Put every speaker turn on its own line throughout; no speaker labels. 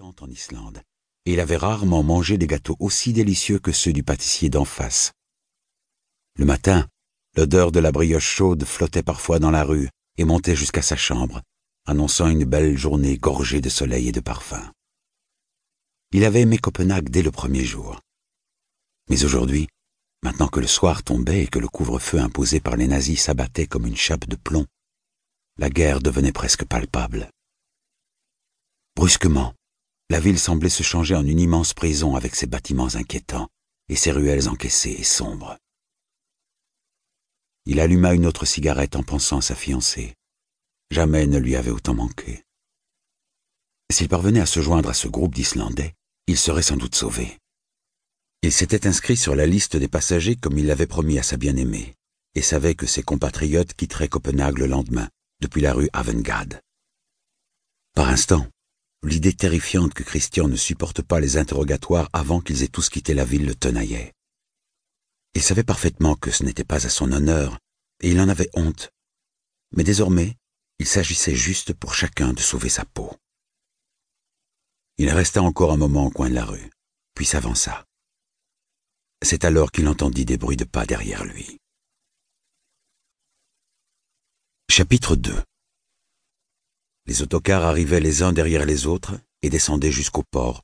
en Islande, et il avait rarement mangé des gâteaux aussi délicieux que ceux du pâtissier d'en face. Le matin, l'odeur de la brioche chaude flottait parfois dans la rue et montait jusqu'à sa chambre, annonçant une belle journée gorgée de soleil et de parfum. Il avait aimé Copenhague dès le premier jour. Mais aujourd'hui, maintenant que le soir tombait et que le couvre-feu imposé par les nazis s'abattait comme une chape de plomb, la guerre devenait presque palpable. Brusquement, la ville semblait se changer en une immense prison avec ses bâtiments inquiétants et ses ruelles encaissées et sombres. Il alluma une autre cigarette en pensant à sa fiancée. Jamais ne lui avait autant manqué. S'il parvenait à se joindre à ce groupe d'Islandais, il serait sans doute sauvé. Il s'était inscrit sur la liste des passagers comme il l'avait promis à sa bien-aimée, et savait que ses compatriotes quitteraient Copenhague le lendemain, depuis la rue Avengade. Par instant, l'idée terrifiante que Christian ne supporte pas les interrogatoires avant qu'ils aient tous quitté la ville le tenaillait. Il savait parfaitement que ce n'était pas à son honneur, et il en avait honte. Mais désormais, il s'agissait juste pour chacun de sauver sa peau. Il resta encore un moment au coin de la rue, puis s'avança. C'est alors qu'il entendit des bruits de pas derrière lui. Chapitre 2 Les autocars arrivaient les uns derrière les autres et descendaient jusqu'au port,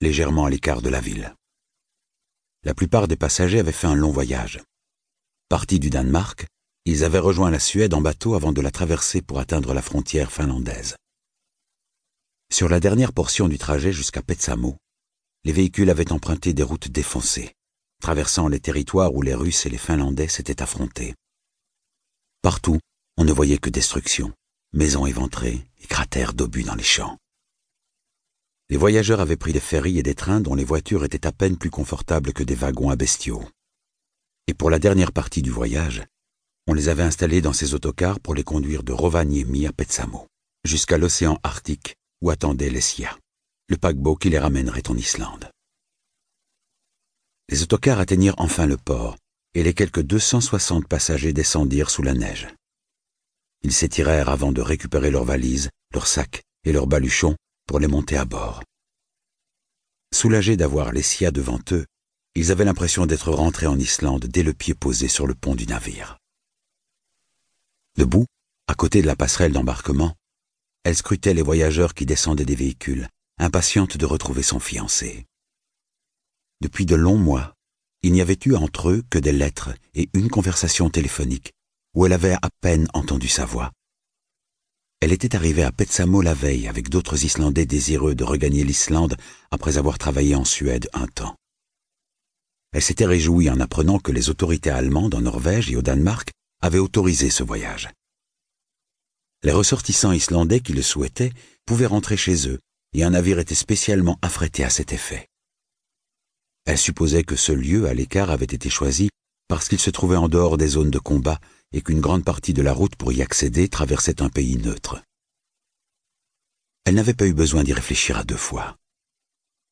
légèrement à l'écart de la ville. La plupart des passagers avaient fait un long voyage. Partis du Danemark, ils avaient rejoint la Suède en bateau avant de la traverser pour atteindre la frontière finlandaise. Sur la dernière portion du trajet jusqu'à Petsamo, les véhicules avaient emprunté des routes défoncées, traversant les territoires où les Russes et les Finlandais s'étaient affrontés. Partout, on ne voyait que destruction, maisons éventrées et cratères d'obus dans les champs. Les voyageurs avaient pris des ferries et des trains dont les voitures étaient à peine plus confortables que des wagons à bestiaux. Et pour la dernière partie du voyage, on les avait installés dans ces autocars pour les conduire de Rovaniemi à Petsamo, jusqu'à l'océan Arctique où attendait l'Essia, le paquebot qui les ramènerait en Islande. Les autocars atteignirent enfin le port, et les quelques 260 passagers descendirent sous la neige. Ils s'étirèrent avant de récupérer leurs valises, leurs sacs et leurs baluchons pour les monter à bord. Soulagés d'avoir l'Essia devant eux, ils avaient l'impression d'être rentrés en Islande dès le pied posé sur le pont du navire. Debout, à côté de la passerelle d'embarquement, elle scrutait les voyageurs qui descendaient des véhicules, impatiente de retrouver son fiancé. Depuis de longs mois, il n'y avait eu entre eux que des lettres et une conversation téléphonique, où elle avait à peine entendu sa voix. Elle était arrivée à Petsamo la veille avec d'autres Islandais désireux de regagner l'Islande après avoir travaillé en Suède un temps. Elle s'était réjouie en apprenant que les autorités allemandes en Norvège et au Danemark avaient autorisé ce voyage. Les ressortissants islandais qui le souhaitaient pouvaient rentrer chez eux, et un navire était spécialement affrété à cet effet. Elle supposait que ce lieu à l'écart avait été choisi parce qu'il se trouvait en dehors des zones de combat et qu'une grande partie de la route pour y accéder traversait un pays neutre. Elle n'avait pas eu besoin d'y réfléchir à deux fois.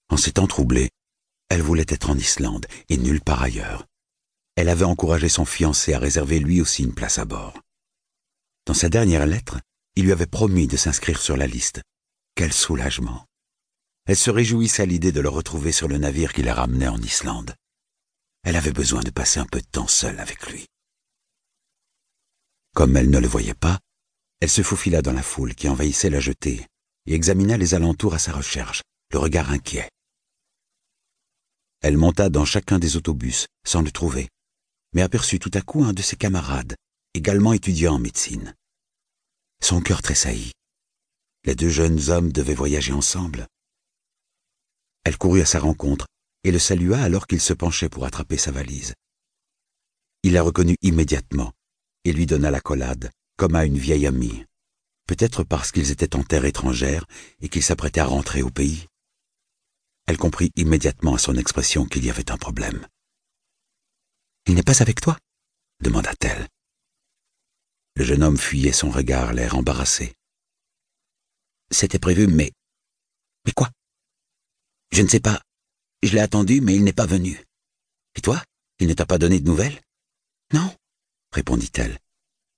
En s'étant troublée, elle voulait être en Islande et nulle part ailleurs. Elle avait encouragé son fiancé à réserver lui aussi une place à bord. Dans sa dernière lettre, il lui avait promis de s'inscrire sur la liste. Quel soulagement. Elle se réjouissait à l'idée de le retrouver sur le navire qui la ramenait en Islande. Elle avait besoin de passer un peu de temps seule avec lui. Comme elle ne le voyait pas, elle se faufila dans la foule qui envahissait la jetée et examina les alentours à sa recherche, le regard inquiet. Elle monta dans chacun des autobus sans le trouver, mais aperçut tout à coup un de ses camarades également étudiant en médecine. Son cœur tressaillit. Les deux jeunes hommes devaient voyager ensemble. Elle courut à sa rencontre et le salua alors qu'il se penchait pour attraper sa valise. Il la reconnut immédiatement et lui donna la collade, comme à une vieille amie, peut-être parce qu'ils étaient en terre étrangère et qu'ils s'apprêtaient à rentrer au pays. Elle comprit immédiatement à son expression qu'il y avait un problème. Il n'est pas avec toi? demanda-t-elle. Le jeune homme fuyait son regard, l'air embarrassé. C'était prévu, mais... Mais quoi? Je ne sais pas. Je l'ai attendu, mais il n'est pas venu. Et toi? Il ne t'a pas donné de nouvelles? Non, répondit-elle.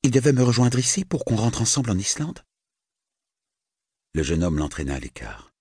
Il devait me rejoindre ici pour qu'on rentre ensemble en Islande. Le jeune homme l'entraîna à l'écart.